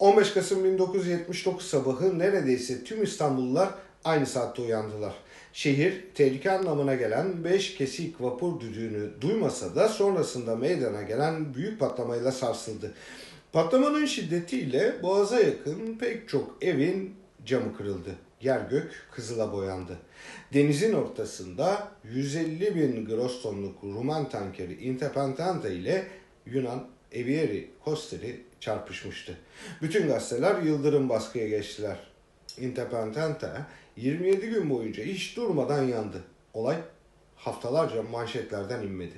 15 Kasım 1979 sabahı neredeyse tüm İstanbullular aynı saatte uyandılar. Şehir tehlike anlamına gelen 5 kesik vapur düdüğünü duymasa da sonrasında meydana gelen büyük patlamayla sarsıldı. Patlamanın şiddetiyle boğaza yakın pek çok evin camı kırıldı. Yer gök kızıla boyandı. Denizin ortasında 150 bin gross tonluk Ruman tankeri Intepantanta ile Yunan Evieri Kosteri çarpışmıştı. Bütün gazeteler yıldırım baskıya geçtiler. Intepantanta 27 gün boyunca hiç durmadan yandı. Olay haftalarca manşetlerden inmedi.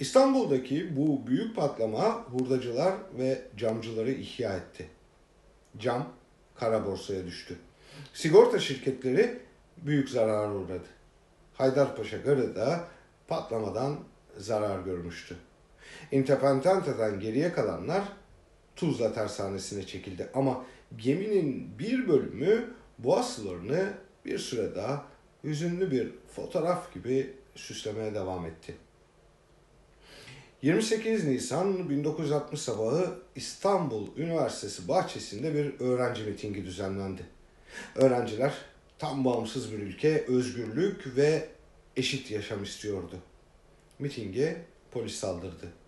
İstanbul'daki bu büyük patlama hurdacılar ve camcıları ihya etti. Cam kara borsaya düştü. Sigorta şirketleri büyük zarar uğradı. Haydarpaşa Garı da patlamadan zarar görmüştü. Intepantanta'dan geriye kalanlar Tuzla tersanesine çekildi ama geminin bir bölümü boğaz sularını bir süre daha hüzünlü bir fotoğraf gibi süslemeye devam etti. 28 Nisan 1960 sabahı İstanbul Üniversitesi bahçesinde bir öğrenci mitingi düzenlendi. Öğrenciler tam bağımsız bir ülke, özgürlük ve eşit yaşam istiyordu. Mitinge polis saldırdı.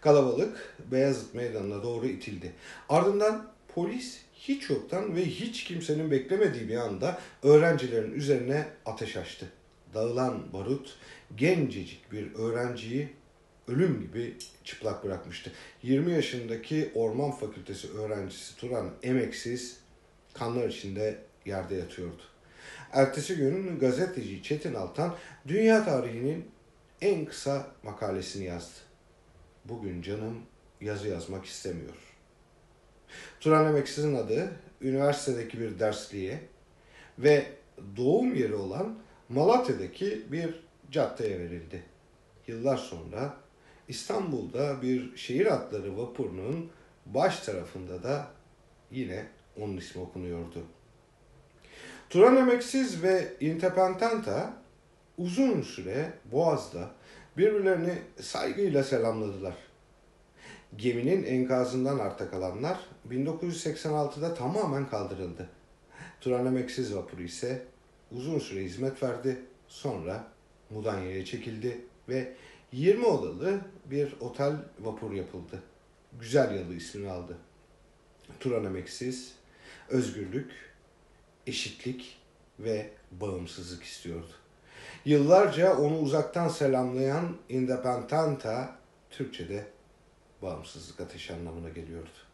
Kalabalık Beyazıt Meydanı'na doğru itildi. Ardından polis hiç yoktan ve hiç kimsenin beklemediği bir anda öğrencilerin üzerine ateş açtı. Dağılan barut gencecik bir öğrenciyi ölüm gibi çıplak bırakmıştı. 20 yaşındaki Orman Fakültesi öğrencisi Turan emeksiz kanlar içinde yerde yatıyordu. Ertesi gün gazeteci Çetin Altan dünya tarihinin en kısa makalesini yazdı. Bugün canım yazı yazmak istemiyor. Turan Emeksiz'in adı üniversitedeki bir dersliğe ve doğum yeri olan Malatya'daki bir caddeye verildi. Yıllar sonra İstanbul'da bir şehir atları vapurunun baş tarafında da yine onun ismi okunuyordu. Turan Emeksiz ve Intepantanta uzun süre Boğaz'da birbirlerini saygıyla selamladılar. Geminin enkazından arta kalanlar 1986'da tamamen kaldırıldı. Turan Emeksiz vapuru ise uzun süre hizmet verdi. Sonra Mudanya'ya çekildi ve 20 odalı bir otel vapur yapıldı. Güzel Yalı ismini aldı. Turan Emeksiz, özgürlük, eşitlik ve bağımsızlık istiyordu. Yıllarca onu uzaktan selamlayan Independenta Türkçe'de bağımsızlık ateşi anlamına geliyordu.